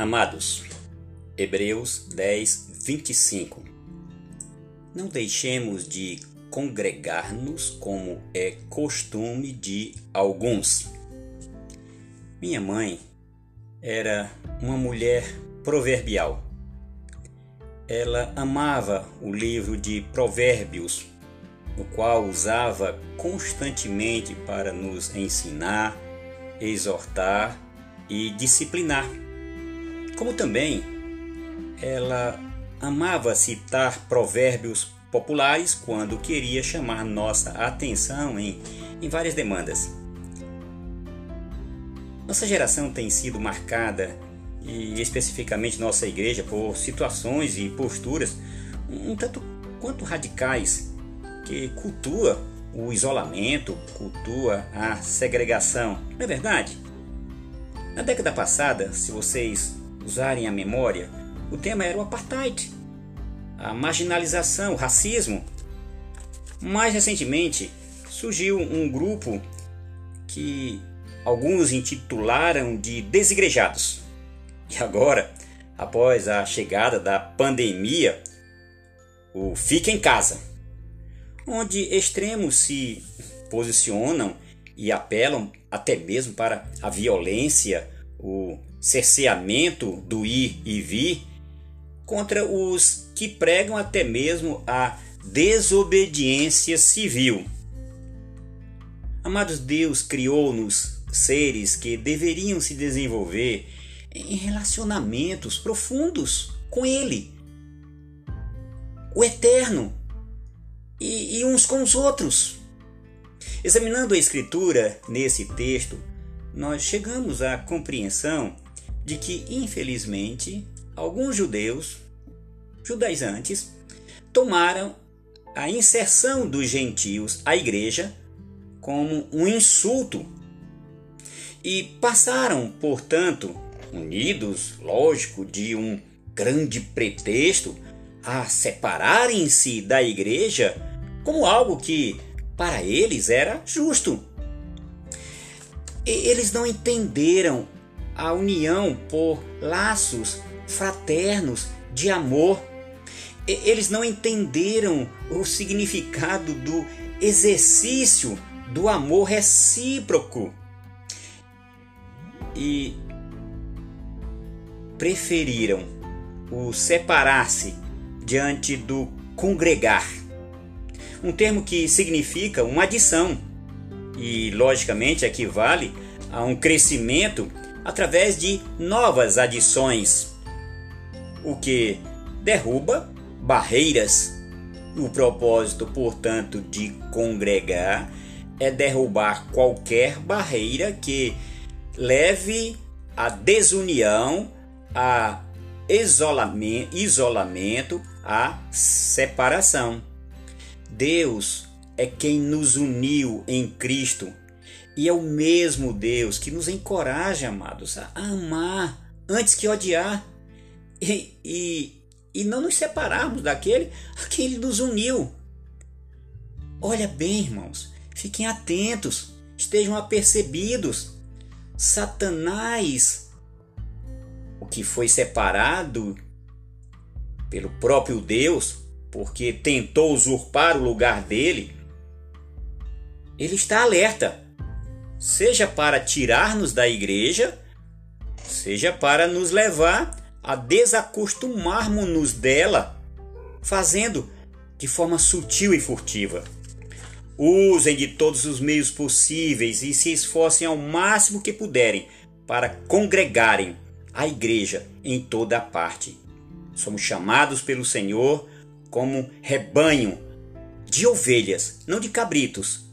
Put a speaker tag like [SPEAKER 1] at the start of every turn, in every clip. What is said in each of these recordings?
[SPEAKER 1] Amados, Hebreus 10, 25. Não deixemos de congregar-nos como é costume de alguns. Minha mãe era uma mulher proverbial. Ela amava o livro de Provérbios, no qual usava constantemente para nos ensinar, exortar e disciplinar como também ela amava citar provérbios populares quando queria chamar nossa atenção em, em várias demandas. Nossa geração tem sido marcada, e especificamente nossa igreja, por situações e posturas um tanto quanto radicais que cultua o isolamento, cultua a segregação. Não é verdade? Na década passada, se vocês usarem a memória, o tema era o apartheid, a marginalização, o racismo. Mais recentemente, surgiu um grupo que alguns intitularam de desigrejados. E agora, após a chegada da pandemia, o Fica em Casa, onde extremos se posicionam e apelam até mesmo para a violência, o cerceamento do ir e vir contra os que pregam até mesmo a desobediência civil. Amados, Deus criou-nos seres que deveriam se desenvolver em relacionamentos profundos com Ele, o Eterno, e, e uns com os outros. Examinando a Escritura nesse texto, nós chegamos à compreensão de que, infelizmente, alguns judeus, judaizantes, tomaram a inserção dos gentios à igreja como um insulto e passaram, portanto, unidos, lógico, de um grande pretexto, a separarem-se da igreja como algo que para eles era justo. Eles não entenderam a união por laços fraternos de amor. Eles não entenderam o significado do exercício do amor recíproco. E preferiram o separar-se diante do congregar, um termo que significa uma adição. E, logicamente, equivale a um crescimento através de novas adições, o que derruba barreiras. O propósito, portanto, de congregar é derrubar qualquer barreira que leve à desunião, a isolamento, isolamento, a separação. Deus é quem nos uniu em Cristo e é o mesmo Deus que nos encoraja, amados, a amar antes que odiar e, e, e não nos separarmos daquele a quem Ele nos uniu. Olha bem, irmãos, fiquem atentos, estejam apercebidos. Satanás, o que foi separado pelo próprio Deus, porque tentou usurpar o lugar dele, ele está alerta seja para tirar-nos da igreja, seja para nos levar a desacostumarmos-nos dela, fazendo de forma sutil e furtiva. Usem de todos os meios possíveis e se esforcem ao máximo que puderem para congregarem a igreja em toda a parte. Somos chamados pelo Senhor como rebanho de ovelhas, não de cabritos,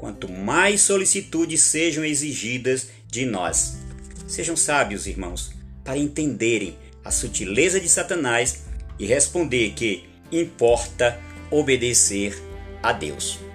[SPEAKER 1] quanto mais solicitudes sejam exigidas de nós. Sejam sábios, irmãos, para entenderem a sutileza de Satanás e responder que importa obedecer a Deus.